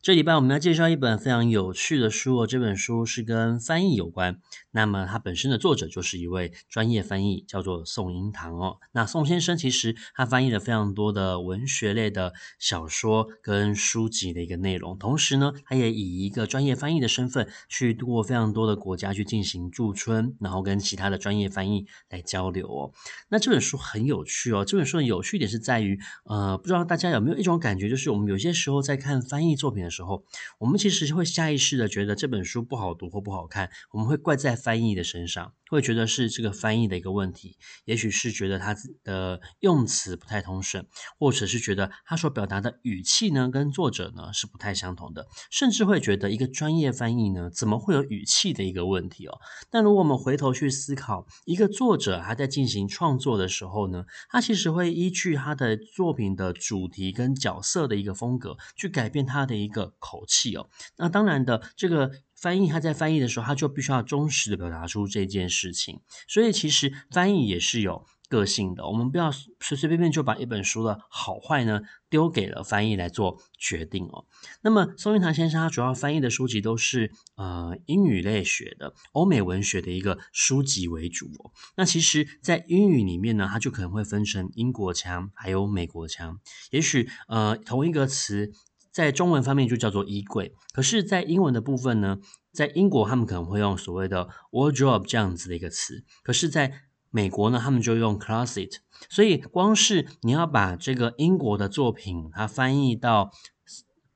这礼拜我们要介绍一本非常有趣的书哦，这本书是跟翻译有关。那么它本身的作者就是一位专业翻译，叫做宋英堂哦。那宋先生其实他翻译了非常多的文学类的小说跟书籍的一个内容，同时呢，他也以一个专业翻译的身份去度过非常多的国家去进行驻村，然后跟其他的专业翻译来交流哦。那这本书很有趣哦，这本书的有趣点是在于，呃，不知道大家有没有一种感觉，就是我们有些时候在看翻译作品的时候，我们其实会下意识的觉得这本书不好读或不好看，我们会怪在翻译的身上，会觉得是这个翻译的一个问题，也许是觉得他的用词不太通顺，或者是觉得他所表达的语气呢跟作者呢是不太相同的，甚至会觉得一个专业翻译呢怎么会有语气的一个问题哦？但如果我们回头去思考，一个作者他在进行创作的时候呢，他其实会依据他的作品的主题跟角色的一个风格去改变他的一个口气哦。那当然的这个。翻译他在翻译的时候，他就必须要忠实的表达出这件事情，所以其实翻译也是有个性的。我们不要随随便便就把一本书的好坏呢丢给了翻译来做决定哦。那么宋瑛堂先生他主要翻译的书籍都是呃英语类学的欧美文学的一个书籍为主哦。那其实，在英语里面呢，它就可能会分成英国腔还有美国腔，也许呃同一个词。在中文方面就叫做衣柜，可是，在英文的部分呢，在英国他们可能会用所谓的 wardrobe 这样子的一个词，可是在美国呢，他们就用 closet。所以，光是你要把这个英国的作品它翻译到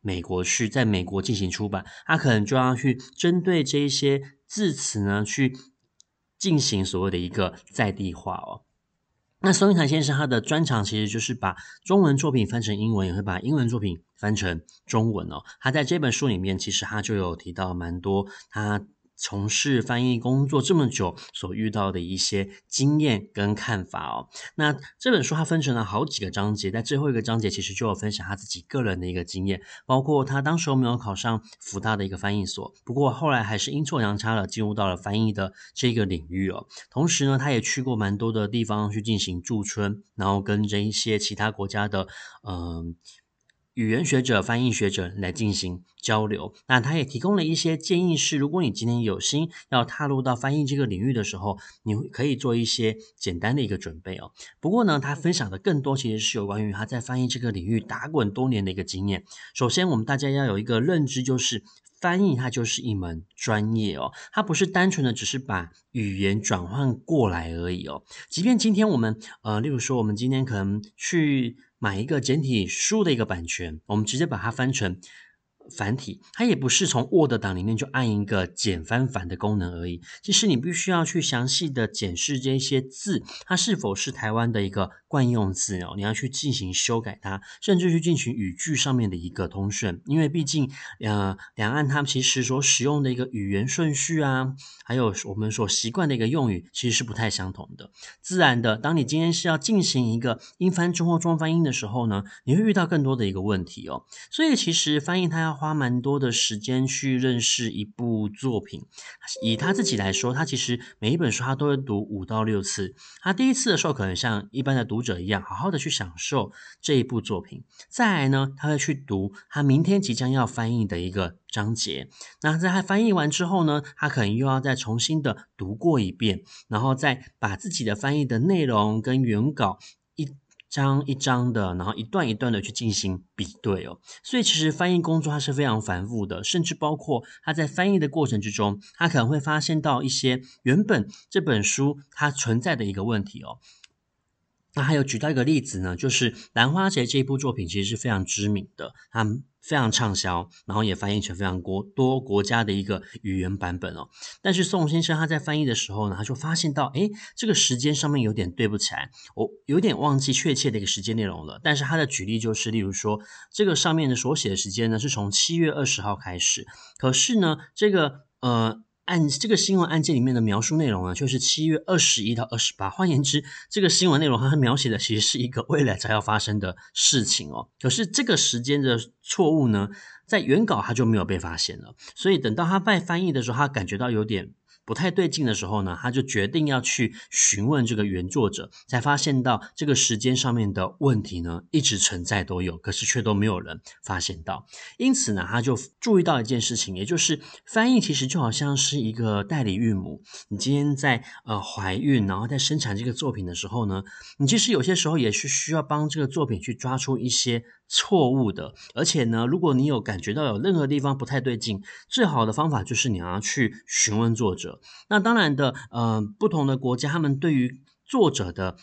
美国去，在美国进行出版，它可能就要去针对这一些字词呢，去进行所谓的一个在地化哦。那孙一堂先生他的专长其实就是把中文作品翻成英文，也会把英文作品翻成中文哦。他在这本书里面其实他就有提到蛮多他。从事翻译工作这么久，所遇到的一些经验跟看法哦。那这本书它分成了好几个章节，在最后一个章节其实就有分享他自己个人的一个经验，包括他当时没有考上辅大的一个翻译所，不过后来还是阴错阳差的进入到了翻译的这个领域哦。同时呢，他也去过蛮多的地方去进行驻村，然后跟这一些其他国家的嗯。语言学者、翻译学者来进行交流，那他也提供了一些建议，是如果你今天有心要踏入到翻译这个领域的时候，你可以做一些简单的一个准备哦。不过呢，他分享的更多其实是有关于他在翻译这个领域打滚多年的一个经验。首先，我们大家要有一个认知，就是翻译它就是一门专业哦，它不是单纯的只是把语言转换过来而已哦。即便今天我们呃，例如说我们今天可能去。买一个简体书的一个版权，我们直接把它翻成。繁体，它也不是从 Word 档里面就按一个简翻繁的功能而已。其实你必须要去详细的检视这些字，它是否是台湾的一个惯用字哦。你要去进行修改它，甚至去进行语句上面的一个通顺。因为毕竟，呃，两岸它其实所使用的一个语言顺序啊，还有我们所习惯的一个用语，其实是不太相同的。自然的，当你今天是要进行一个英翻中或中翻英的时候呢，你会遇到更多的一个问题哦。所以其实翻译它要。花蛮多的时间去认识一部作品，以他自己来说，他其实每一本书他都会读五到六次。他第一次的时候，可能像一般的读者一样，好好的去享受这一部作品。再来呢，他会去读他明天即将要翻译的一个章节。那在他翻译完之后呢，他可能又要再重新的读过一遍，然后再把自己的翻译的内容跟原稿一。张一张的，然后一段一段的去进行比对哦，所以其实翻译工作它是非常繁复的，甚至包括他在翻译的过程之中，他可能会发现到一些原本这本书它存在的一个问题哦。那还有举到一个例子呢，就是《兰花节》这一部作品其实是非常知名的，它非常畅销，然后也翻译成非常国多国家的一个语言版本哦。但是宋先生他在翻译的时候呢，他就发现到，诶，这个时间上面有点对不起来，我有点忘记确切的一个时间内容了。但是他的举例就是，例如说，这个上面的所写的时间呢，是从七月二十号开始，可是呢，这个呃。案这个新闻案件里面的描述内容呢，就是七月二十一到二十八。换言之，这个新闻内容它描写的其实是一个未来才要发生的事情哦。可是这个时间的错误呢，在原稿它就没有被发现了。所以等到他拜翻译的时候，他感觉到有点。不太对劲的时候呢，他就决定要去询问这个原作者，才发现到这个时间上面的问题呢，一直存在都有，可是却都没有人发现到。因此呢，他就注意到一件事情，也就是翻译其实就好像是一个代理孕母。你今天在呃怀孕，然后在生产这个作品的时候呢，你其实有些时候也是需要帮这个作品去抓出一些。错误的，而且呢，如果你有感觉到有任何地方不太对劲，最好的方法就是你要去询问作者。那当然的，呃，不同的国家他们对于作者的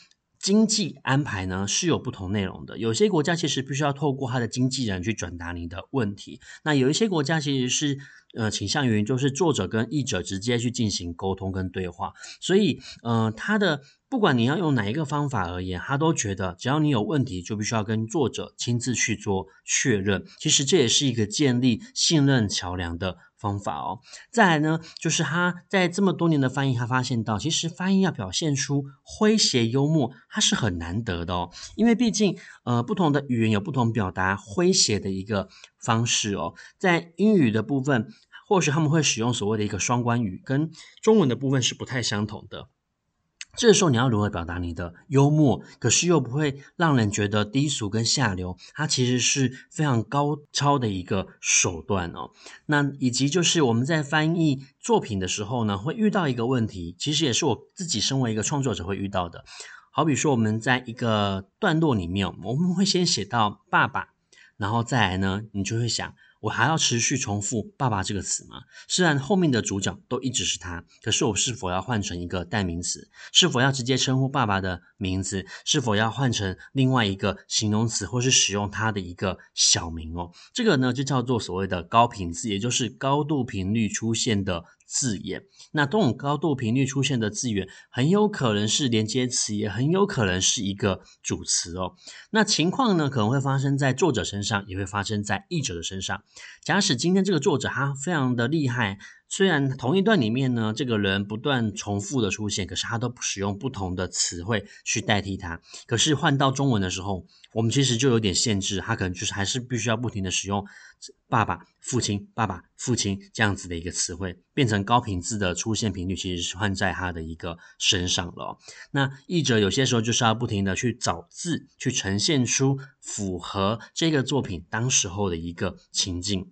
经济安排呢是有不同内容的。有些国家其实必须要透过他的经纪人去转达你的问题，那有一些国家其实是呃倾向于就是作者跟译者直接去进行沟通跟对话，所以呃他的。不管你要用哪一个方法而言，他都觉得只要你有问题，就必须要跟作者亲自去做确认。其实这也是一个建立信任桥梁的方法哦。再来呢，就是他在这么多年的翻译，他发现到，其实翻译要表现出诙谐幽默，它是很难得的哦。因为毕竟，呃，不同的语言有不同表达诙谐的一个方式哦。在英语的部分，或许他们会使用所谓的一个双关语，跟中文的部分是不太相同的。这时候你要如何表达你的幽默，可是又不会让人觉得低俗跟下流？它其实是非常高超的一个手段哦。那以及就是我们在翻译作品的时候呢，会遇到一个问题，其实也是我自己身为一个创作者会遇到的。好比说我们在一个段落里面，我们会先写到爸爸，然后再来呢，你就会想。我还要持续重复“爸爸”这个词吗？虽然后面的主角都一直是他，可是我是否要换成一个代名词？是否要直接称呼爸爸的名字？是否要换成另外一个形容词，或是使用他的一个小名哦？这个呢，就叫做所谓的高频字，也就是高度频率出现的字眼。那这种高度频率出现的字眼，很有可能是连接词，也很有可能是一个主词哦。那情况呢，可能会发生在作者身上，也会发生在译者的身上。假使今天这个作者他非常的厉害，虽然同一段里面呢，这个人不断重复的出现，可是他都不使用不同的词汇去代替他。可是换到中文的时候，我们其实就有点限制，他可能就是还是必须要不停的使用爸爸、父亲、爸爸、父亲这样子的一个词汇，变成高频字的出现频率，其实是换在他的一个身上了。那译者有些时候就是要不停的去找字，去呈现出符合这个作品当时候的一个情境。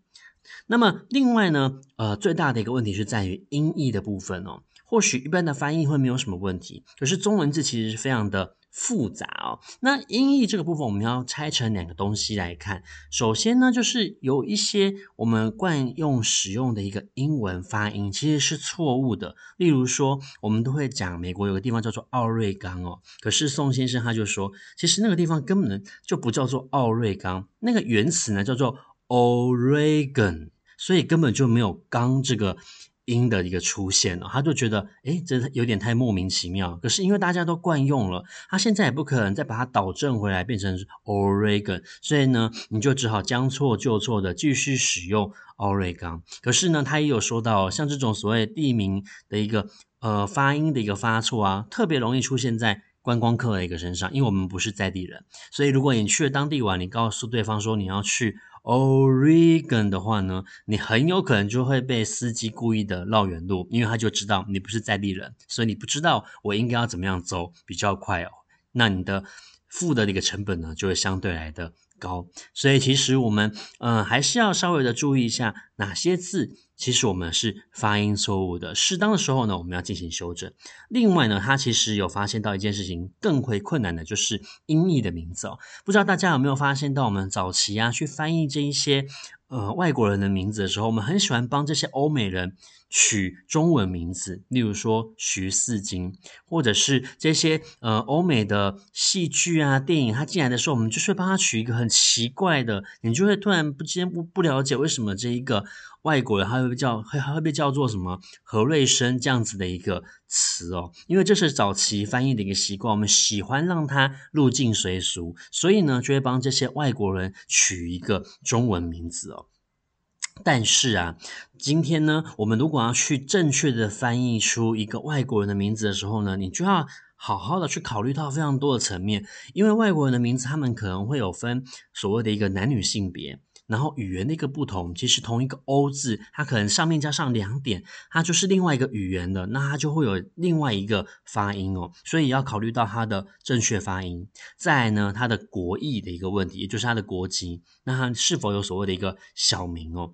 那么另外呢，呃，最大的一个问题是在于音译的部分哦。或许一般的翻译会没有什么问题，可是中文字其实是非常的复杂哦。那音译这个部分，我们要拆成两个东西来看。首先呢，就是有一些我们惯用使用的一个英文发音其实是错误的。例如说，我们都会讲美国有个地方叫做奥瑞冈哦，可是宋先生他就说，其实那个地方根本就不叫做奥瑞冈，那个原词呢叫做 Oregon。所以根本就没有“刚”这个音的一个出现了，他就觉得，诶，这有点太莫名其妙。可是因为大家都惯用了，他现在也不可能再把它导正回来变成 Oregon，所以呢，你就只好将错就错的继续使用 Oregon。可是呢，他也有说到，像这种所谓地名的一个呃发音的一个发错啊，特别容易出现在观光客的一个身上，因为我们不是在地人，所以如果你去了当地玩，你告诉对方说你要去。Oregon 的话呢，你很有可能就会被司机故意的绕远路，因为他就知道你不是在地人，所以你不知道我应该要怎么样走比较快哦。那你的付的那个成本呢，就会相对来的高。所以其实我们嗯、还是要稍微的注意一下哪些字。其实我们是发音错误的，适当的时候呢，我们要进行修正。另外呢，他其实有发现到一件事情，更会困难的就是音译的名字哦。不知道大家有没有发现到，我们早期啊去翻译这一些呃外国人的名字的时候，我们很喜欢帮这些欧美人取中文名字，例如说徐四金，或者是这些呃欧美的戏剧啊电影，他进来的时候，我们就是帮他取一个很奇怪的，你就会突然不间不不了解为什么这一个。外国人他会叫会还会被叫做什么何瑞生这样子的一个词哦，因为这是早期翻译的一个习惯，我们喜欢让它入境随俗，所以呢就会帮这些外国人取一个中文名字哦。但是啊，今天呢，我们如果要去正确的翻译出一个外国人的名字的时候呢，你就要好好的去考虑到非常多的层面，因为外国人的名字他们可能会有分所谓的一个男女性别。然后语言的一个不同，其实同一个“ “O” ”字，它可能上面加上两点，它就是另外一个语言的，那它就会有另外一个发音哦，所以要考虑到它的正确发音。再来呢，它的国裔的一个问题，也就是它的国籍，那它是否有所谓的一个小名哦？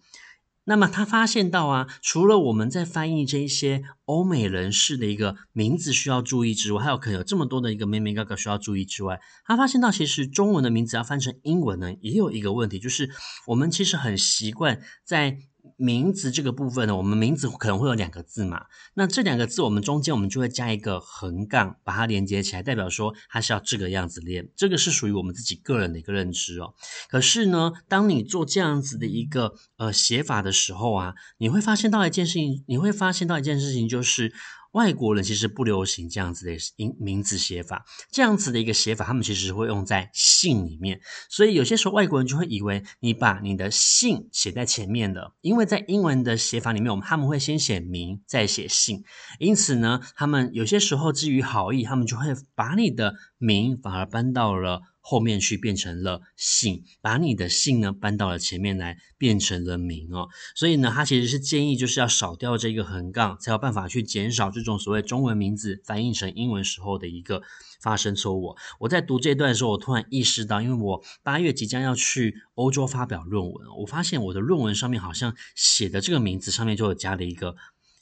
那么他发现到啊，除了我们在翻译这一些欧美人士的一个名字需要注意之外，还有可能有这么多的一个妹妹哥哥需要注意之外，他发现到其实中文的名字要翻成英文呢，也有一个问题，就是我们其实很习惯在。名字这个部分呢，我们名字可能会有两个字嘛，那这两个字我们中间我们就会加一个横杠，把它连接起来，代表说它是要这个样子练，这个是属于我们自己个人的一个认知哦。可是呢，当你做这样子的一个呃写法的时候啊，你会发现到一件事情，你会发现到一件事情就是。外国人其实不流行这样子的名名字写法，这样子的一个写法，他们其实会用在姓里面，所以有些时候外国人就会以为你把你的姓写在前面的，因为在英文的写法里面，我们他们会先写名再写姓，因此呢，他们有些时候基于好意，他们就会把你的名反而搬到了。后面去变成了姓，把你的姓呢搬到了前面来，变成了名哦。所以呢，他其实是建议就是要少掉这个横杠，才有办法去减少这种所谓中文名字翻译成英文时候的一个发生错误。我在读这段的时候，我突然意识到，因为我八月即将要去欧洲发表论文，我发现我的论文上面好像写的这个名字上面就有加了一个。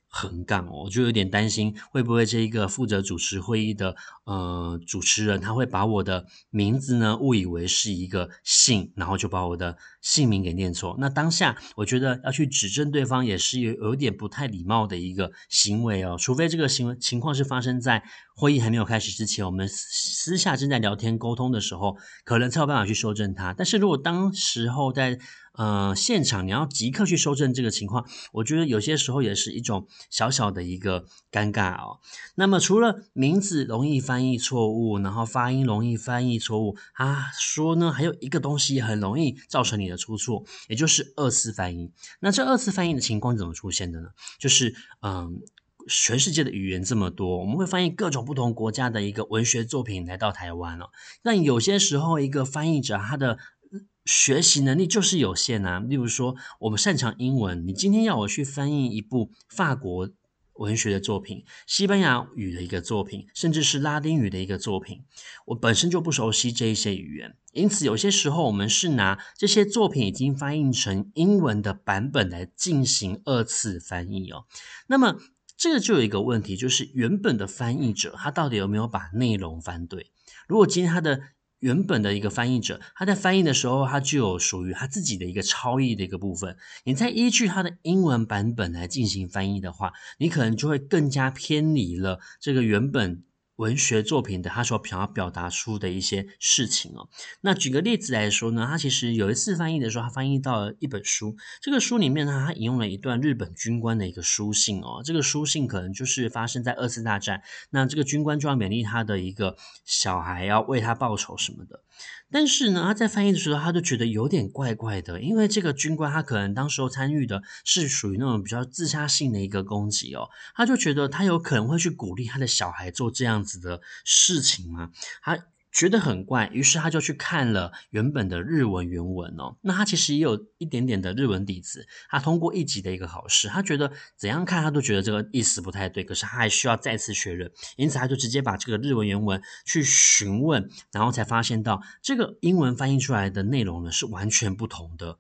横杠哦，我就有点担心，会不会这一个负责主持会议的呃主持人，他会把我的名字呢误以为是一个姓，然后就把我的姓名给念错。那当下我觉得要去指正对方，也是有有点不太礼貌的一个行为哦。除非这个行为情况是发生在会议还没有开始之前，我们私下正在聊天沟通的时候，可能才有办法去修正他。但是如果当时候在呃，现场你要即刻去修正这个情况，我觉得有些时候也是一种小小的一个尴尬哦。那么除了名字容易翻译错误，然后发音容易翻译错误，啊说呢，还有一个东西很容易造成你的出错，也就是二次翻译。那这二次翻译的情况怎么出现的呢？就是嗯，全世界的语言这么多，我们会翻译各种不同国家的一个文学作品来到台湾哦。但有些时候，一个翻译者他的学习能力就是有限啊。例如说，我们擅长英文，你今天要我去翻译一部法国文学的作品、西班牙语的一个作品，甚至是拉丁语的一个作品，我本身就不熟悉这一些语言，因此有些时候我们是拿这些作品已经翻译成英文的版本来进行二次翻译哦。那么这个就有一个问题，就是原本的翻译者他到底有没有把内容翻对？如果今天他的原本的一个翻译者，他在翻译的时候，他具有属于他自己的一个超译的一个部分。你再依据他的英文版本来进行翻译的话，你可能就会更加偏离了这个原本。文学作品的他所想要表达出的一些事情哦，那举个例子来说呢，他其实有一次翻译的时候，他翻译到了一本书，这个书里面呢，他引用了一段日本军官的一个书信哦，这个书信可能就是发生在二次大战，那这个军官就要勉励他的一个小孩要为他报仇什么的。但是呢，他在翻译的时候，他就觉得有点怪怪的，因为这个军官他可能当时候参与的是属于那种比较自杀性的一个攻击哦，他就觉得他有可能会去鼓励他的小孩做这样子的事情吗？他。觉得很怪，于是他就去看了原本的日文原文哦。那他其实也有一点点的日文底子，他通过一级的一个考试，他觉得怎样看他都觉得这个意思不太对，可是他还需要再次确认，因此他就直接把这个日文原文去询问，然后才发现到这个英文翻译出来的内容呢是完全不同的。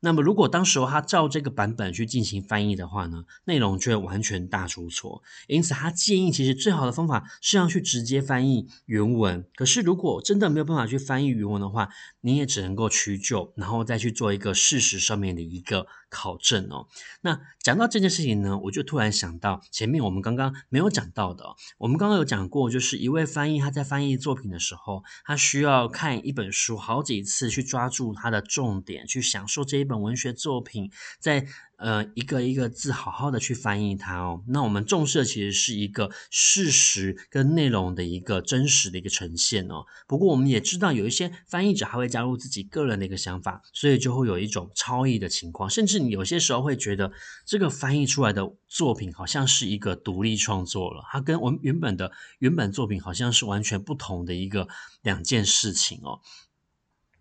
那么，如果当时候他照这个版本去进行翻译的话呢，内容却完全大出错。因此，他建议其实最好的方法是要去直接翻译原文。可是，如果真的没有办法去翻译原文的话，你也只能够取就，然后再去做一个事实上面的一个考证哦。那讲到这件事情呢，我就突然想到前面我们刚刚没有讲到的，我们刚刚有讲过，就是一位翻译他在翻译作品的时候，他需要看一本书好几次去抓住它的重点，去享受这一。本文学作品在呃一个一个字好好的去翻译它哦。那我们重视的其实是一个事实跟内容的一个真实的一个呈现哦。不过我们也知道有一些翻译者还会加入自己个人的一个想法，所以就会有一种超译的情况，甚至你有些时候会觉得这个翻译出来的作品好像是一个独立创作了，它跟我们原本的原本作品好像是完全不同的一个两件事情哦。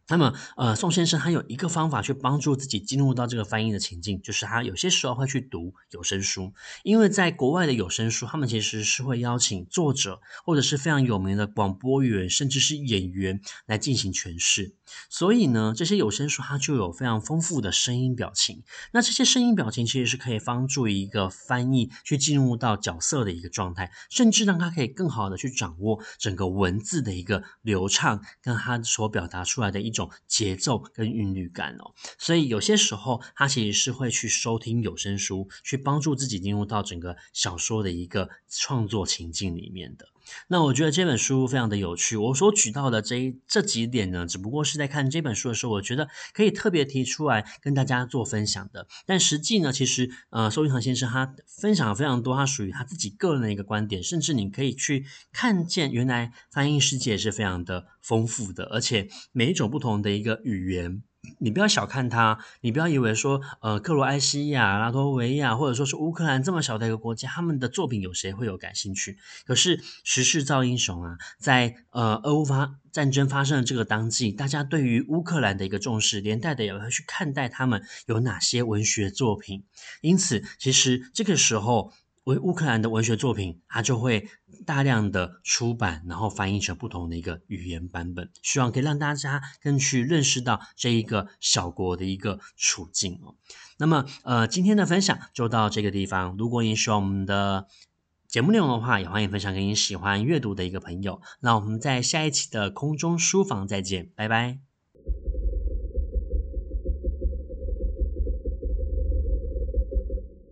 那么，呃，宋先生他有一个方法去帮助自己进入到这个翻译的情境，就是他有些时候会去读有声书，因为在国外的有声书，他们其实是会邀请作者或者是非常有名的广播员，甚至是演员来进行诠释。所以呢，这些有声书它就有非常丰富的声音表情。那这些声音表情其实是可以帮助一个翻译去进入到角色的一个状态，甚至让他可以更好的去掌握整个文字的一个流畅，跟他所表达出来的一种。节奏跟韵律感哦，所以有些时候他其实是会去收听有声书，去帮助自己进入到整个小说的一个创作情境里面的。那我觉得这本书非常的有趣。我所举到的这一这几点呢，只不过是在看这本书的时候，我觉得可以特别提出来跟大家做分享的。但实际呢，其实呃，苏云堂先生他分享非常多，他属于他自己个人的一个观点，甚至你可以去看见，原来翻译世界是非常的丰富的，而且每一种不同的一个语言。你不要小看它，你不要以为说，呃，克罗埃西亚、拉脱维亚，或者说是乌克兰这么小的一个国家，他们的作品有谁会有感兴趣？可是时势造英雄啊，在呃，俄乌发战争发生的这个当季，大家对于乌克兰的一个重视，连带的也会去看待他们有哪些文学作品。因此，其实这个时候。为乌克兰的文学作品，它就会大量的出版，然后翻译成不同的一个语言版本，希望可以让大家更去认识到这一个小国的一个处境哦。那么，呃，今天的分享就到这个地方。如果你喜欢我们的节目内容的话，也欢迎分享给你喜欢阅读的一个朋友。那我们在下一期的空中书房再见，拜拜。